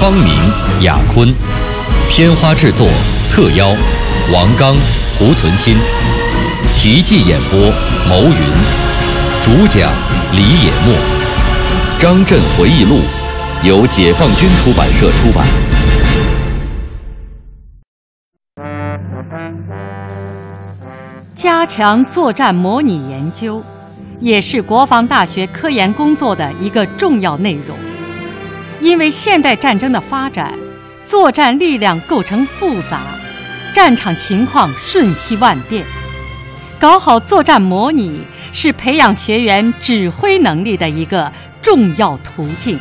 方明、雅坤，片花制作特邀王刚、胡存新，题记演播牟云，主讲李野墨，《张震回忆录》由解放军出版社出版。加强作战模拟研究，也是国防大学科研工作的一个重要内容。因为现代战争的发展，作战力量构成复杂，战场情况瞬息万变，搞好作战模拟是培养学员指挥能力的一个重要途径。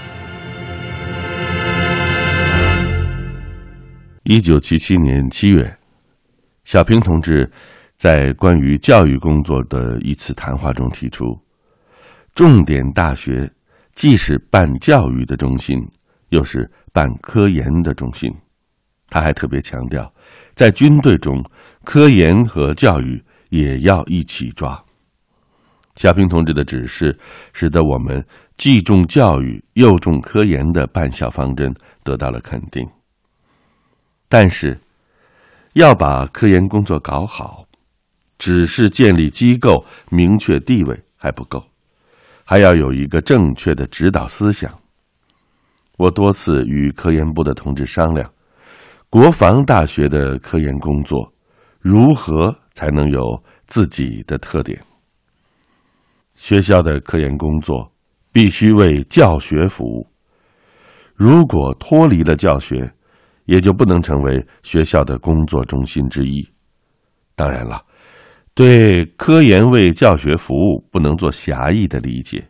一九七七年七月，小平同志在关于教育工作的一次谈话中提出，重点大学既是办教育的中心，又是办科研的中心。他还特别强调，在军队中，科研和教育也要一起抓。小平同志的指示，使得我们既重教育又重科研的办校方针得到了肯定。但是，要把科研工作搞好，只是建立机构、明确地位还不够，还要有一个正确的指导思想。我多次与科研部的同志商量，国防大学的科研工作如何才能有自己的特点？学校的科研工作必须为教学服务，如果脱离了教学，也就不能成为学校的工作中心之一。当然了，对科研为教学服务不能做狭义的理解，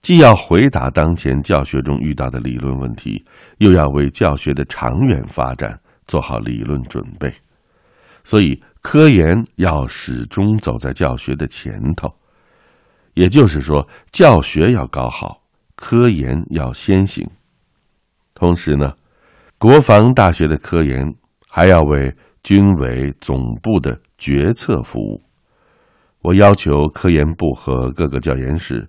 既要回答当前教学中遇到的理论问题，又要为教学的长远发展做好理论准备。所以，科研要始终走在教学的前头。也就是说，教学要搞好，科研要先行。同时呢。国防大学的科研还要为军委总部的决策服务。我要求科研部和各个教研室，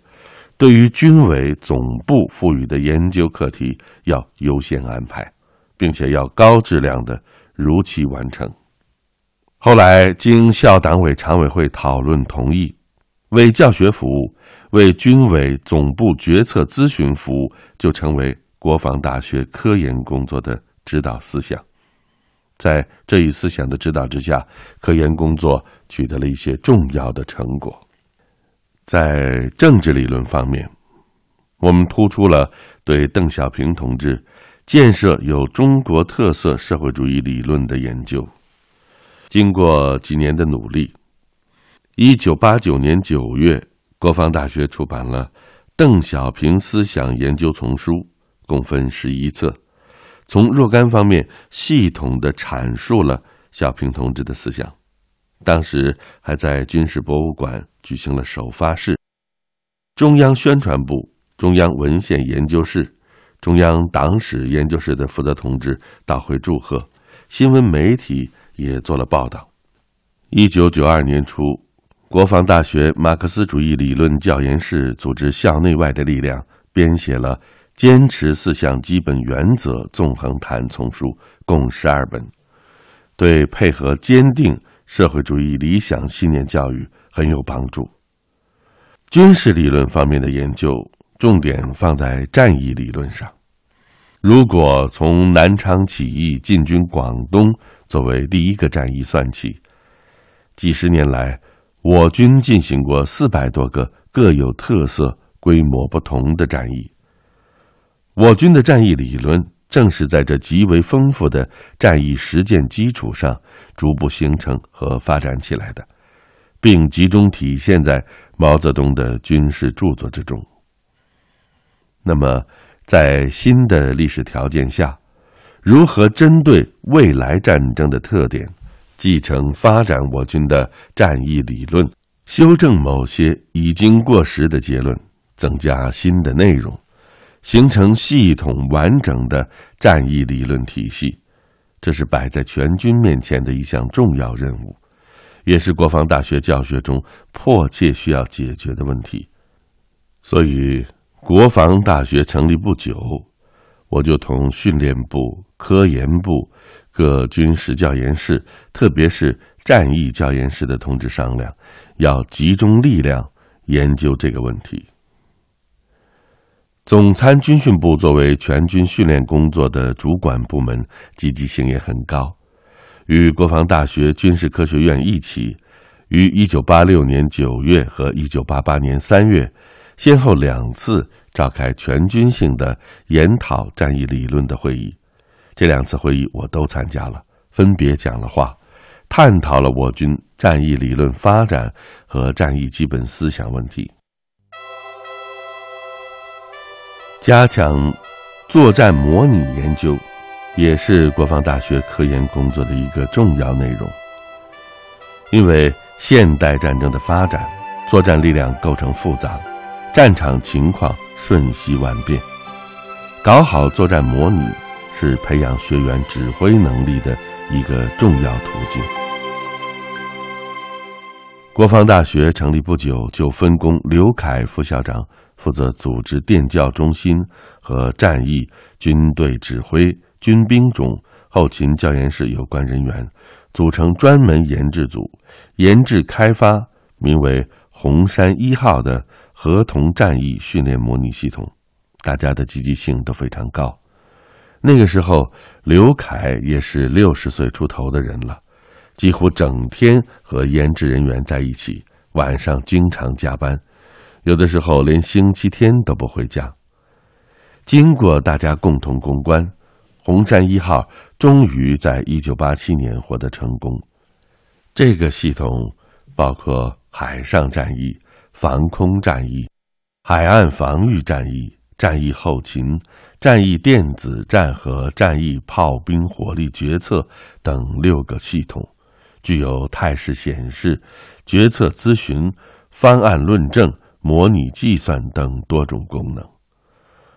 对于军委总部赋予的研究课题要优先安排，并且要高质量的如期完成。后来经校党委常委会讨论同意，为教学服务、为军委总部决策咨询服务，就成为。国防大学科研工作的指导思想，在这一思想的指导之下，科研工作取得了一些重要的成果。在政治理论方面，我们突出了对邓小平同志建设有中国特色社会主义理论的研究。经过几年的努力，一九八九年九月，国防大学出版了《邓小平思想研究丛书》。共分十一册，从若干方面系统的阐述了小平同志的思想。当时还在军事博物馆举行了首发式，中央宣传部、中央文献研究室、中央党史研究室的负责同志到会祝贺，新闻媒体也做了报道。一九九二年初，国防大学马克思主义理论教研室组织校内外的力量，编写了。坚持四项基本原则纵横谈丛书共十二本，对配合坚定社会主义理想信念教育很有帮助。军事理论方面的研究重点放在战役理论上。如果从南昌起义进军广东作为第一个战役算起，几十年来，我军进行过四百多个各有特色、规模不同的战役。我军的战役理论正是在这极为丰富的战役实践基础上逐步形成和发展起来的，并集中体现在毛泽东的军事著作之中。那么，在新的历史条件下，如何针对未来战争的特点，继承发展我军的战役理论，修正某些已经过时的结论，增加新的内容，形成系统完整的战役理论体系，这是摆在全军面前的一项重要任务，也是国防大学教学中迫切需要解决的问题。所以，国防大学成立不久，我就同训练部、科研部、各军事教研室，特别是战役教研室的同志商量，要集中力量研究这个问题。总参军训部作为全军训练工作的主管部门，积极性也很高，与国防大学军事科学院一起，于一九八六年九月和一九八八年三月。先后两次召开全军性的研讨战役理论的会议，这两次会议我都参加了，分别讲了话，探讨了我军战役理论发展和战役基本思想问题，加强作战模拟研究，也是国防大学科研工作的一个重要内容。因为现代战争的发展，作战力量构成复杂。战场情况瞬息万变，搞好作战模拟是培养学员指挥能力的一个重要途径。国防大学成立不久，就分工刘凯副校长负责组织电教中心和战役军队指挥、军兵种、后勤教研室有关人员，组成专门研制组，研制开发名为“红山一号”的。合同战役训练模拟系统，大家的积极性都非常高。那个时候，刘凯也是六十岁出头的人了，几乎整天和研制人员在一起，晚上经常加班，有的时候连星期天都不回家。经过大家共同攻关，红山一号终于在一九八七年获得成功。这个系统包括海上战役。防空战役、海岸防御战役、战役后勤、战役电子战和战役炮兵火力决策等六个系统，具有态势显示、决策咨询、方案论证、模拟计算等多种功能。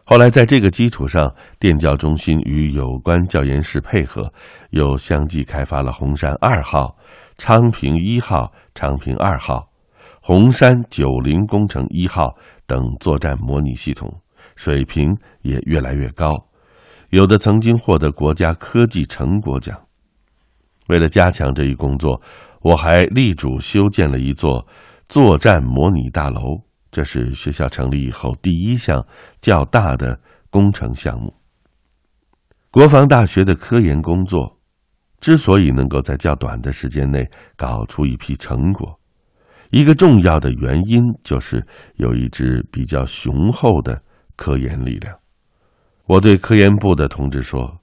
后来在这个基础上，电教中心与有关教研室配合，又相继开发了红山二号、昌平一号、昌平二号。红山九零工程一号等作战模拟系统水平也越来越高，有的曾经获得国家科技成果奖。为了加强这一工作，我还力主修建了一座作战模拟大楼，这是学校成立以后第一项较大的工程项目。国防大学的科研工作之所以能够在较短的时间内搞出一批成果，一个重要的原因就是有一支比较雄厚的科研力量。我对科研部的同志说：“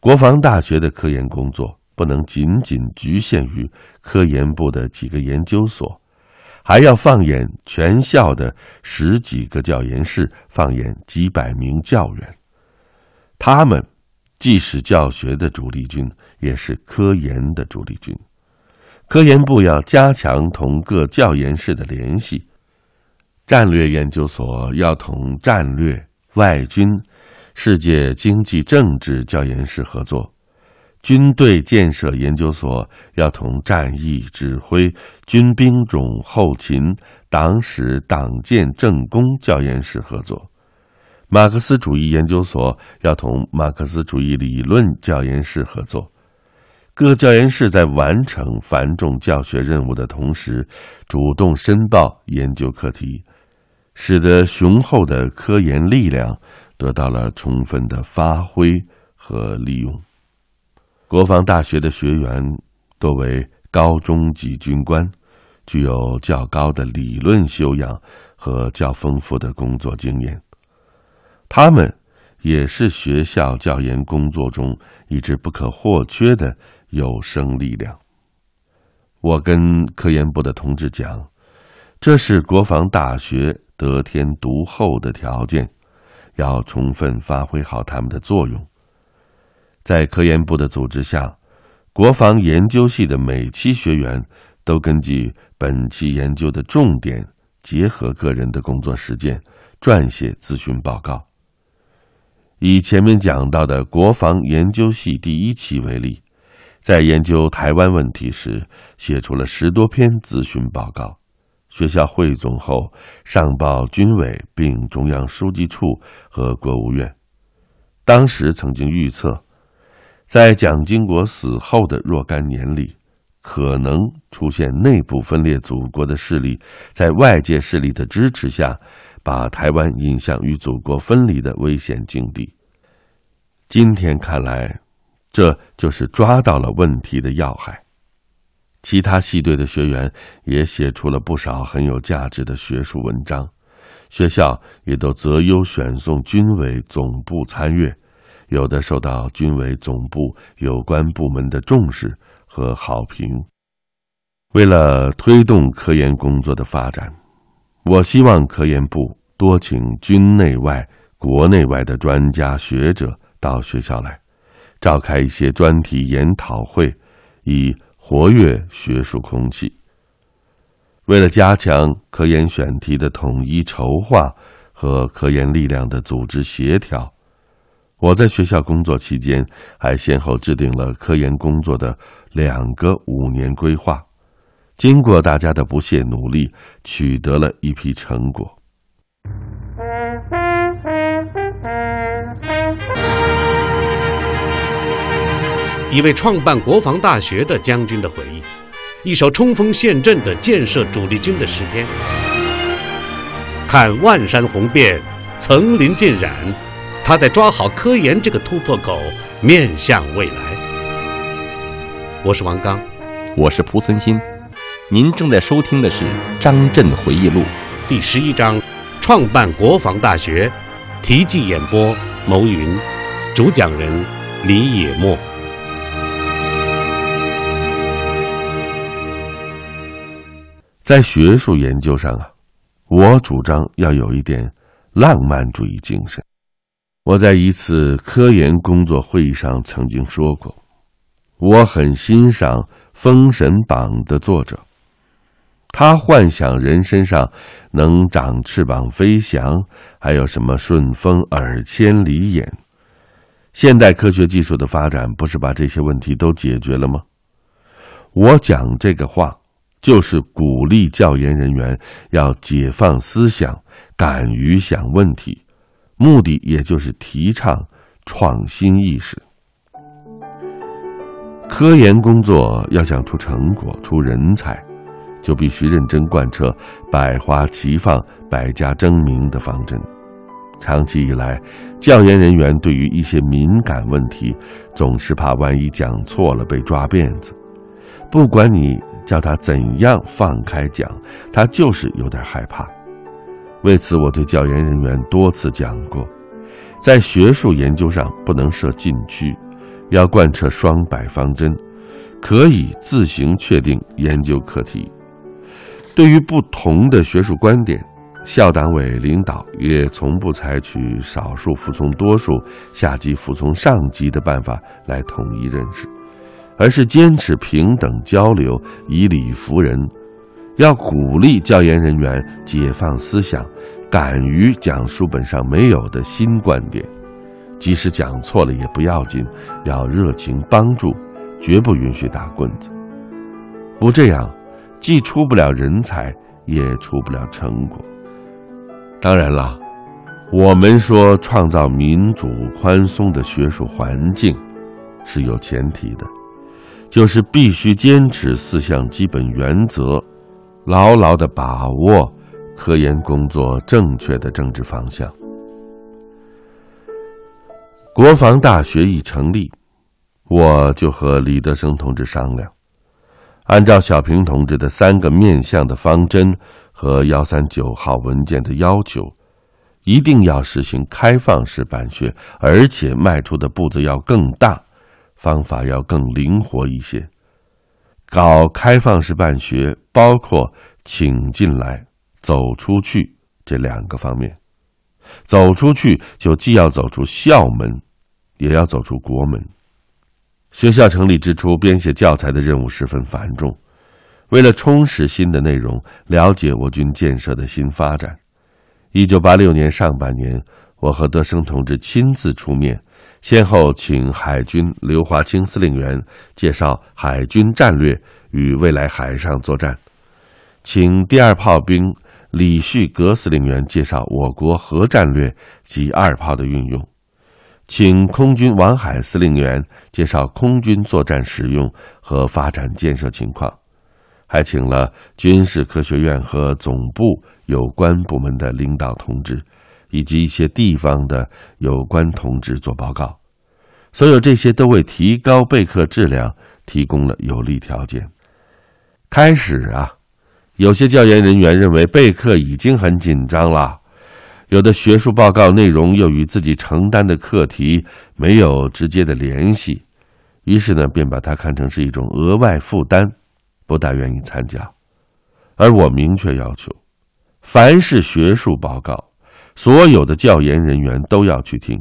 国防大学的科研工作不能仅仅局限于科研部的几个研究所，还要放眼全校的十几个教研室，放眼几百名教员。他们既是教学的主力军，也是科研的主力军。”科研部要加强同各教研室的联系，战略研究所要同战略、外军、世界经济政治教研室合作，军队建设研究所要同战役指挥、军兵种后勤、党史党建政工教研室合作，马克思主义研究所要同马克思主义理论教研室合作。各教研室在完成繁重教学任务的同时，主动申报研究课题，使得雄厚的科研力量得到了充分的发挥和利用。国防大学的学员多为高中级军官，具有较高的理论修养和较丰富的工作经验，他们也是学校教研工作中一支不可或缺的。有生力量。我跟科研部的同志讲，这是国防大学得天独厚的条件，要充分发挥好他们的作用。在科研部的组织下，国防研究系的每期学员都根据本期研究的重点，结合个人的工作实践，撰写咨询报告。以前面讲到的国防研究系第一期为例，在研究台湾问题时，写出了十多篇咨询报告。学校汇总后上报军委，并中央书记处和国务院。当时曾经预测，在蒋经国死后的若干年里，可能出现内部分裂祖国的势力，在外界势力的支持下，把台湾引向与祖国分离的危险境地。今天看来，这就是抓到了问题的要害。其他系队的学员也写出了不少很有价值的学术文章，学校也都择优选送军委总部参阅，有的受到军委总部有关部门的重视和好评。为了推动科研工作的发展，我希望科研部多请军内外、国内外的专家学者到学校来，召开一些专题研讨会，以。活跃学术空气。为了加强科研选题的统一筹划和科研力量的组织协调，我在学校工作期间还先后制定了科研工作的两个五年规划。经过大家的不懈努力，取得了一批成果。一位创办国防大学的将军的回忆，一首冲锋陷阵的建设主力军的诗篇。看万山红遍，层林尽染，他在抓好科研这个突破口，面向未来。我是王刚，我是蒲存昕，您正在收听的是《张震回忆录》第十一章：创办国防大学。题记演播：牟云，主讲人李野墨。在学术研究上啊，我主张要有一点浪漫主义精神。我在一次科研工作会议上曾经说过，我很欣赏《封神榜》的作者，他幻想人身上能长翅膀飞翔，还有什么顺风耳、千里眼。现代科学技术的发展不是把这些问题都解决了吗？我讲这个话。就是鼓励教研人员要解放思想，敢于想问题，目的也就是提倡创新意识。科研工作要想出成果、出人才，就必须认真贯彻百花齐放、百家争鸣的方针。长期以来，教研人员对于一些敏感问题，总是怕万一讲错了被抓辫子。不管你。叫他怎样放开讲，他就是有点害怕。为此，我对教研人员多次讲过，在学术研究上不能设禁区，要贯彻双百方针，可以自行确定研究课题。对于不同的学术观点，校党委领导也从不采取少数服从多数、下级服从上级的办法来统一认识。而是坚持平等交流，以理服人，要鼓励教研人员解放思想，敢于讲书本上没有的新观点，即使讲错了也不要紧，要热情帮助，绝不允许打棍子。不这样，既出不了人才，也出不了成果。当然了，我们说创造民主宽松的学术环境，是有前提的。就是必须坚持四项基本原则，牢牢的把握科研工作正确的政治方向。国防大学一成立，我就和李德生同志商量，按照小平同志的三个面向的方针和幺三九号文件的要求，一定要实行开放式办学，而且迈出的步子要更大。方法要更灵活一些，搞开放式办学，包括请进来、走出去这两个方面。走出去就既要走出校门，也要走出国门。学校成立之初，编写教材的任务十分繁重。为了充实新的内容，了解我军建设的新发展，一九八六年上半年，我和德生同志亲自出面，先后请海军刘华清司令员介绍海军战略与未来海上作战，请第二炮兵李旭格司令员介绍我国核战略及二炮的运用。请空军王海司令员介绍空军作战使用和发展建设情况，还请了军事科学院和总部有关部门的领导同志，以及一些地方的有关同志做报告。所有这些都为提高备课质量提供了有利条件。开始啊，有些教研人员认为备课已经很紧张了。有的学术报告内容又与自己承担的课题没有直接的联系，于是呢，便把它看成是一种额外负担，不大愿意参加。而我明确要求，凡是学术报告，所有的教研人员都要去听；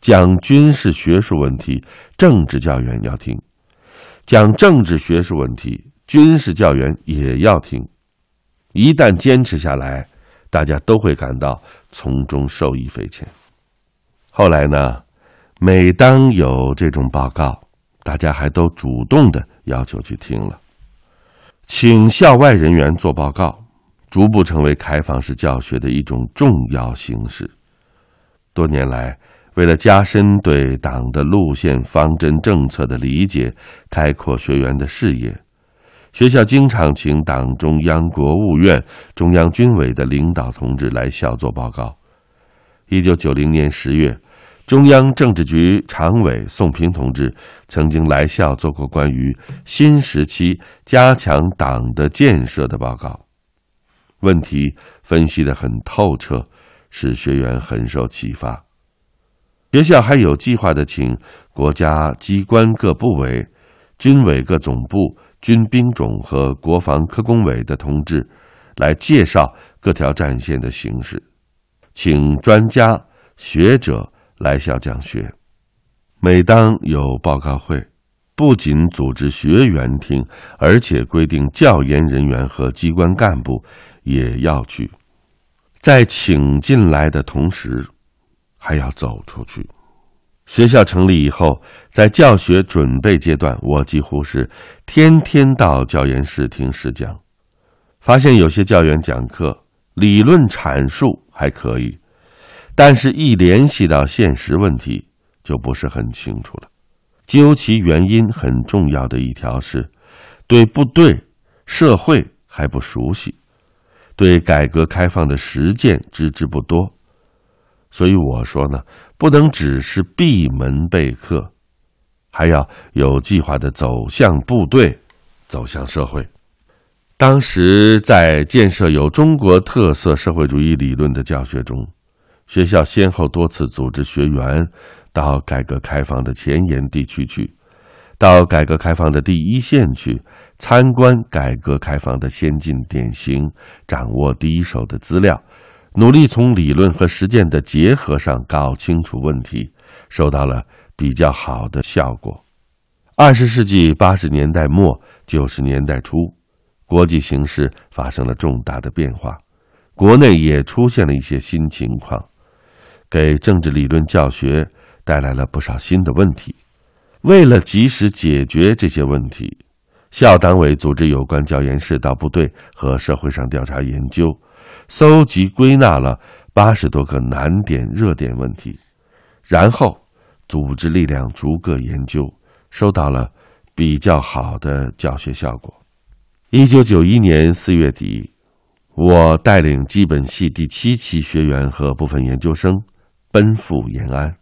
讲军事学术问题，政治教员要听；讲政治学术问题，军事教员也要听。一旦坚持下来。大家都会感到从中受益匪浅。后来呢，每当有这种报告，大家还都主动的要求去听了。请校外人员做报告，逐步成为开放式教学的一种重要形式。多年来，为了加深对党的路线、方针、政策的理解，开阔学员的视野。学校经常请党中央、国务院、中央军委的领导同志来校做报告。一九九零年十月，中央政治局常委宋平同志曾经来校做过关于新时期加强党的建设的报告，问题分析得很透彻，使学员很受启发。学校还有计划的请国家机关各部委、军委各总部。军兵种和国防科工委的同志来介绍各条战线的形势，请专家学者来校讲学。每当有报告会，不仅组织学员听，而且规定教研人员和机关干部也要去。在请进来的同时，还要走出去。学校成立以后，在教学准备阶段，我几乎是天天到教研室听试讲，发现有些教员讲课理论阐述还可以，但是一联系到现实问题，就不是很清楚了。究其原因，很重要的一条是，对部队、社会还不熟悉，对改革开放的实践知之不多。所以我说呢，不能只是闭门备课，还要有计划的走向部队，走向社会。当时在建设有中国特色社会主义理论的教学中，学校先后多次组织学员到改革开放的前沿地区去，到改革开放的第一线去参观改革开放的先进典型，掌握第一手的资料。努力从理论和实践的结合上搞清楚问题，收到了比较好的效果。二十世纪八十年代末九十年代初，国际形势发生了重大的变化，国内也出现了一些新情况，给政治理论教学带来了不少新的问题。为了及时解决这些问题，校党委组织有关教研室到部队和社会上调查研究。搜集归纳了八十多个难点热点问题，然后组织力量逐个研究，收到了比较好的教学效果。一九九一年四月底，我带领基本系第七期学员和部分研究生奔赴延安，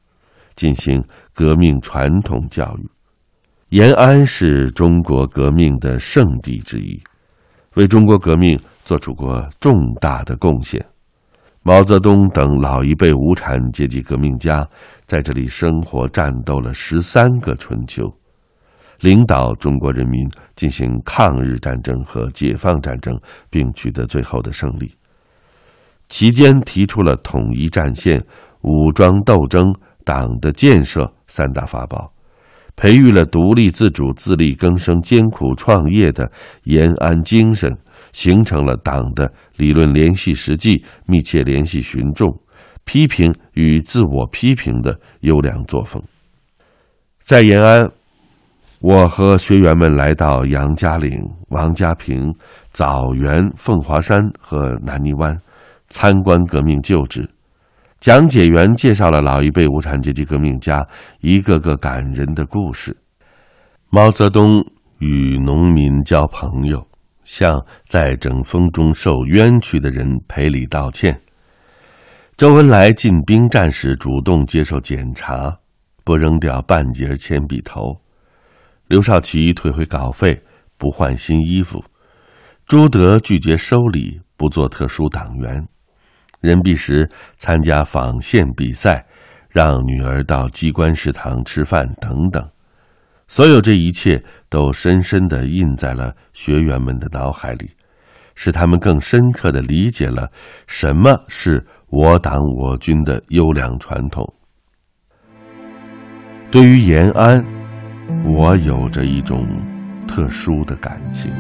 进行革命传统教育。延安是中国革命的圣地之一，为中国革命。做出过重大的贡献，毛泽东等老一辈无产阶级革命家在这里生活战斗了十三个春秋，领导中国人民进行抗日战争和解放战争，并取得最后的胜利。期间提出了统一战线、武装斗争、党的建设三大法宝，培育了独立自主、自力更生、艰苦创业的延安精神，形成了党的理论联系实际、密切联系群众、批评与自我批评的优良作风。在延安，我和学员们来到杨家岭、王家坪、枣园、凤华山和南泥湾，参观革命旧址。讲解员介绍了老一辈无产阶级革命家一个个感人的故事。毛泽东与农民交朋友，向在整风中受冤屈的人赔礼道歉。周恩来进兵站时主动接受检查，不扔掉半截铅笔头。刘少奇退回稿费，不换新衣服。朱德拒绝收礼，不做特殊党员。任弼时参加纺线比赛，让女儿到机关食堂吃饭等等，所有这一切都深深地印在了学员们的脑海里，使他们更深刻地理解了什么是我党我军的优良传统。对于延安，我有着一种特殊的感情。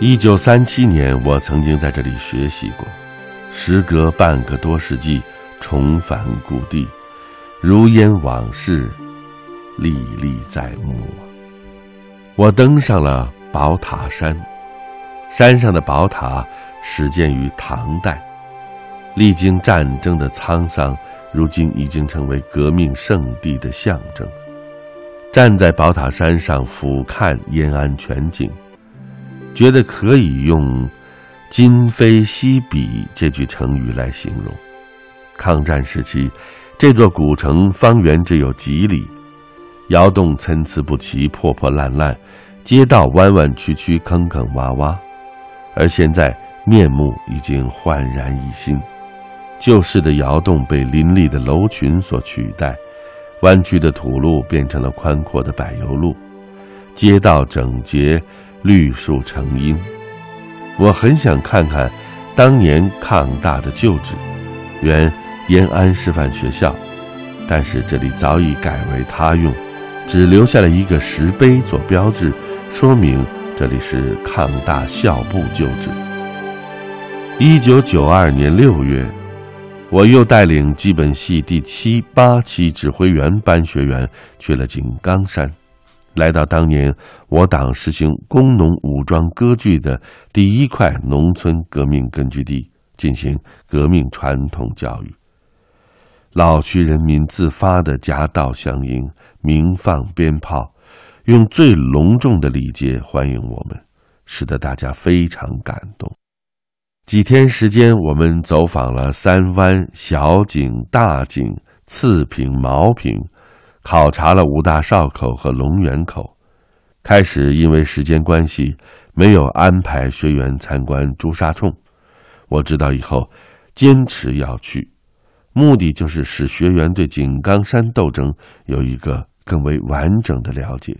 一九三七年，我曾经在这里学习过。时隔半个多世纪，重返故地，如烟往事，历历在目。我登上了宝塔山，山上的宝塔始建于唐代，历经战争的沧桑，如今已经成为革命圣地的象征。站在宝塔山上俯瞰延安全景，觉得可以用。今非昔比这句成语来形容，抗战时期，这座古城方圆只有几里，窑洞参差不齐、破破烂烂，街道弯弯曲曲、坑坑洼洼，而现在面目已经焕然一新，旧式的窑洞被林立的楼群所取代，弯曲的土路变成了宽阔的柏油路，街道整洁，绿树成荫。我很想看看当年抗大的旧址，原延安师范学校，但是这里早已改为他用，只留下了一个石碑做标志，说明这里是抗大校部旧址。一九九二年六月，我又带领基本系第七八期指挥员班学员去了井冈山。来到当年我党实行工农武装割据的第一块农村革命根据地，进行革命传统教育。老区人民自发的夹道相迎，鸣放鞭炮，用最隆重的礼节欢迎我们，使得大家非常感动。几天时间，我们走访了三湾、小井、大井、次平、毛坪。考察了五大哨口和龙源口，开始因为时间关系没有安排学员参观朱砂冲。我知道以后坚持要去，目的就是使学员对井冈山斗争有一个更为完整的了解。